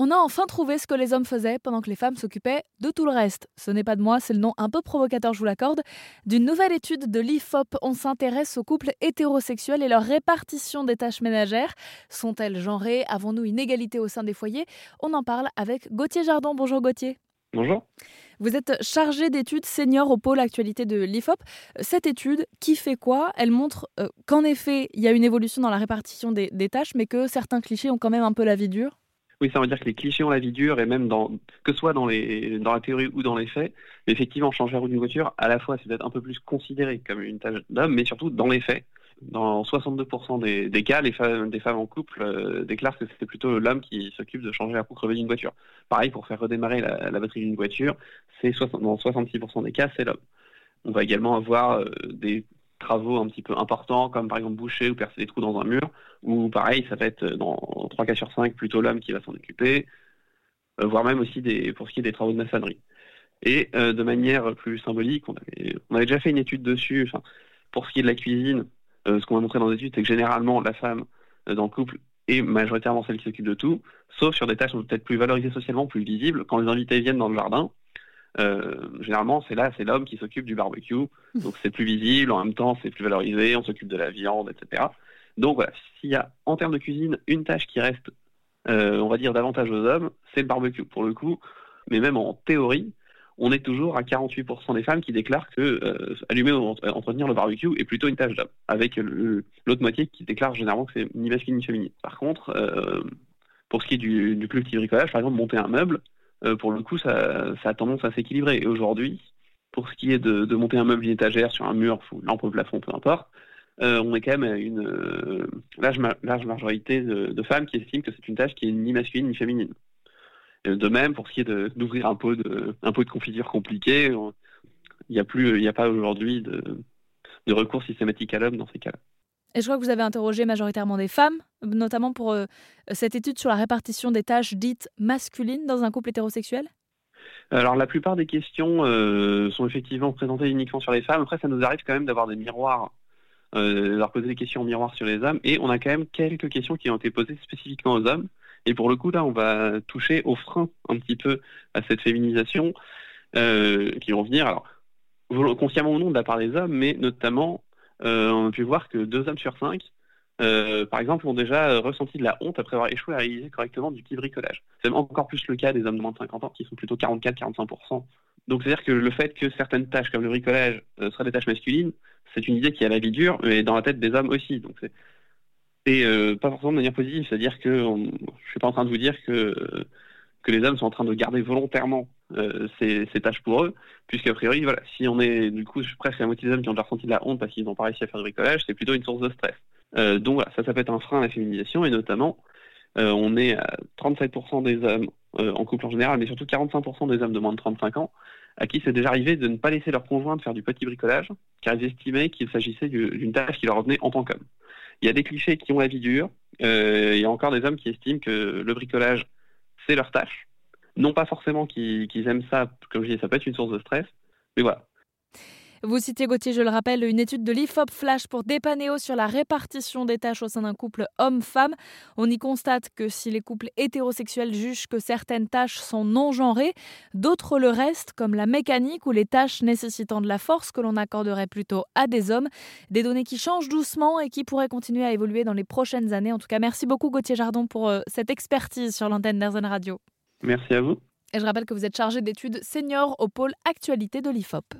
On a enfin trouvé ce que les hommes faisaient pendant que les femmes s'occupaient de tout le reste. Ce n'est pas de moi, c'est le nom un peu provocateur, je vous l'accorde, d'une nouvelle étude de l'IFOP. On s'intéresse aux couples hétérosexuels et leur répartition des tâches ménagères. Sont-elles genrées? Avons-nous une égalité au sein des foyers? On en parle avec Gauthier Jardin. Bonjour Gauthier. Bonjour. Vous êtes chargé d'études senior au pôle actualité de l'IFOP. Cette étude, qui fait quoi? Elle montre euh, qu'en effet, il y a une évolution dans la répartition des, des tâches, mais que certains clichés ont quand même un peu la vie dure? Oui, ça veut dire que les clichés ont la vie dure et même dans, que ce soit dans, les, dans la théorie ou dans les faits, effectivement, changer la roue d'une voiture, à la fois, c'est peut-être un peu plus considéré comme une tâche d'homme, mais surtout dans les faits. Dans 62% des, des, cas, les femmes, des femmes en couple euh, déclarent que c'est plutôt l'homme qui s'occupe de changer la roue crevée d'une voiture. Pareil, pour faire redémarrer la, la batterie d'une voiture, c'est dans 66% des cas, c'est l'homme. On va également avoir euh, des travaux un petit peu importants, comme par exemple boucher ou percer des trous dans un mur, ou pareil, ça va être dans 3 cas sur 5 plutôt l'homme qui va s'en occuper, euh, voire même aussi des, pour ce qui est des travaux de maçonnerie. Et euh, de manière plus symbolique, on avait, déjà fait une étude dessus, pour ce qui est de la cuisine, euh, ce qu'on a montré dans l'étude, c'est que généralement la femme euh, dans le couple est majoritairement celle qui s'occupe de tout, sauf sur des tâches peut-être plus valorisées socialement, plus visibles, quand les invités viennent dans le jardin, euh, généralement, c'est là, c'est l'homme qui s'occupe du barbecue. Mmh. Donc c'est plus visible, en même temps, c'est plus valorisé, on s'occupe de la viande, etc. Donc voilà, s'il y a en termes de cuisine une tâche qui reste, euh, on va dire, davantage aux hommes, c'est le barbecue pour le coup. Mais même en théorie, on est toujours à 48% des femmes qui déclarent que euh, allumer ou entretenir le barbecue est plutôt une tâche d'homme, avec l'autre moitié qui déclare généralement que c'est ni masculin ni féminin. Par contre, euh, pour ce qui est du, du plus petit bricolage, par exemple, monter un meuble, euh, pour le coup, ça, a tendance à s'équilibrer. Et aujourd'hui, pour ce qui est de, monter un meuble, une étagère sur un mur, une lampe au plafond, peu importe, euh, on est quand même à une euh, large, majorité de, femmes qui estiment que c'est une tâche qui est ni masculine ni féminine. De même, pour ce qui est d'ouvrir un pot de, un confiture compliqué, il n'y a a pas aujourd'hui de, de recours systématique à l'homme dans ces cas-là. Et je crois que vous avez interrogé majoritairement des femmes, notamment pour euh, cette étude sur la répartition des tâches dites masculines dans un couple hétérosexuel? Alors la plupart des questions euh, sont effectivement présentées uniquement sur les femmes. Après, ça nous arrive quand même d'avoir des miroirs, euh, leur poser des questions en miroir sur les hommes. Et on a quand même quelques questions qui ont été posées spécifiquement aux hommes. Et pour le coup, là, on va toucher au frein un petit peu à cette féminisation euh, qui vont venir, alors consciemment ou non de la part des hommes, mais notamment on a pu voir que deux hommes sur cinq, euh, par exemple, ont déjà ressenti de la honte après avoir échoué à réaliser correctement du petit bricolage. C'est encore plus le cas des hommes de moins de 50 ans, qui sont plutôt 44-45%. Donc c'est-à-dire que le fait que certaines tâches, comme le bricolage, euh, seraient des tâches masculines, c'est une idée qui a la vie dure, mais dans la tête des hommes aussi. Donc c'est euh, pas forcément de manière positive, c'est-à-dire que on, je suis pas en train de vous dire que que les hommes sont en train de garder volontairement euh, ces, tâches pour eux, puisqu'a priori, voilà, si on est du coup presque la moitié des hommes qui ont déjà ressenti de la honte parce qu'ils n'ont pas réussi à faire du bricolage, c'est plutôt une source de stress. Euh, donc ça, ça peut être un frein à la féminisation, et notamment, euh, on est à 37% des hommes euh, en couple en général, mais surtout 45% des hommes de moins de 35 ans, à qui c'est déjà arrivé de ne pas laisser leur conjoint faire du petit bricolage, car ils estimaient qu'il s'agissait d'une tâche qui leur revenait en tant qu'homme. Il y a des clichés qui ont la vie dure, il y a encore des hommes qui estiment que le bricolage, c'est leur tâche, non pas forcément qu'ils qu aiment ça, comme je dis, ça peut être une source de stress, mais voilà. Vous citez Gauthier, je le rappelle, une étude de l'IFOP Flash pour Dépanéo sur la répartition des tâches au sein d'un couple homme-femme. On y constate que si les couples hétérosexuels jugent que certaines tâches sont non genrées, d'autres le restent, comme la mécanique ou les tâches nécessitant de la force que l'on accorderait plutôt à des hommes. Des données qui changent doucement et qui pourraient continuer à évoluer dans les prochaines années. En tout cas, merci beaucoup Gauthier Jardon pour euh, cette expertise sur l'antenne d'Airzen Radio. Merci à vous. Et je rappelle que vous êtes chargé d'études senior au pôle actualité de l'IFOP.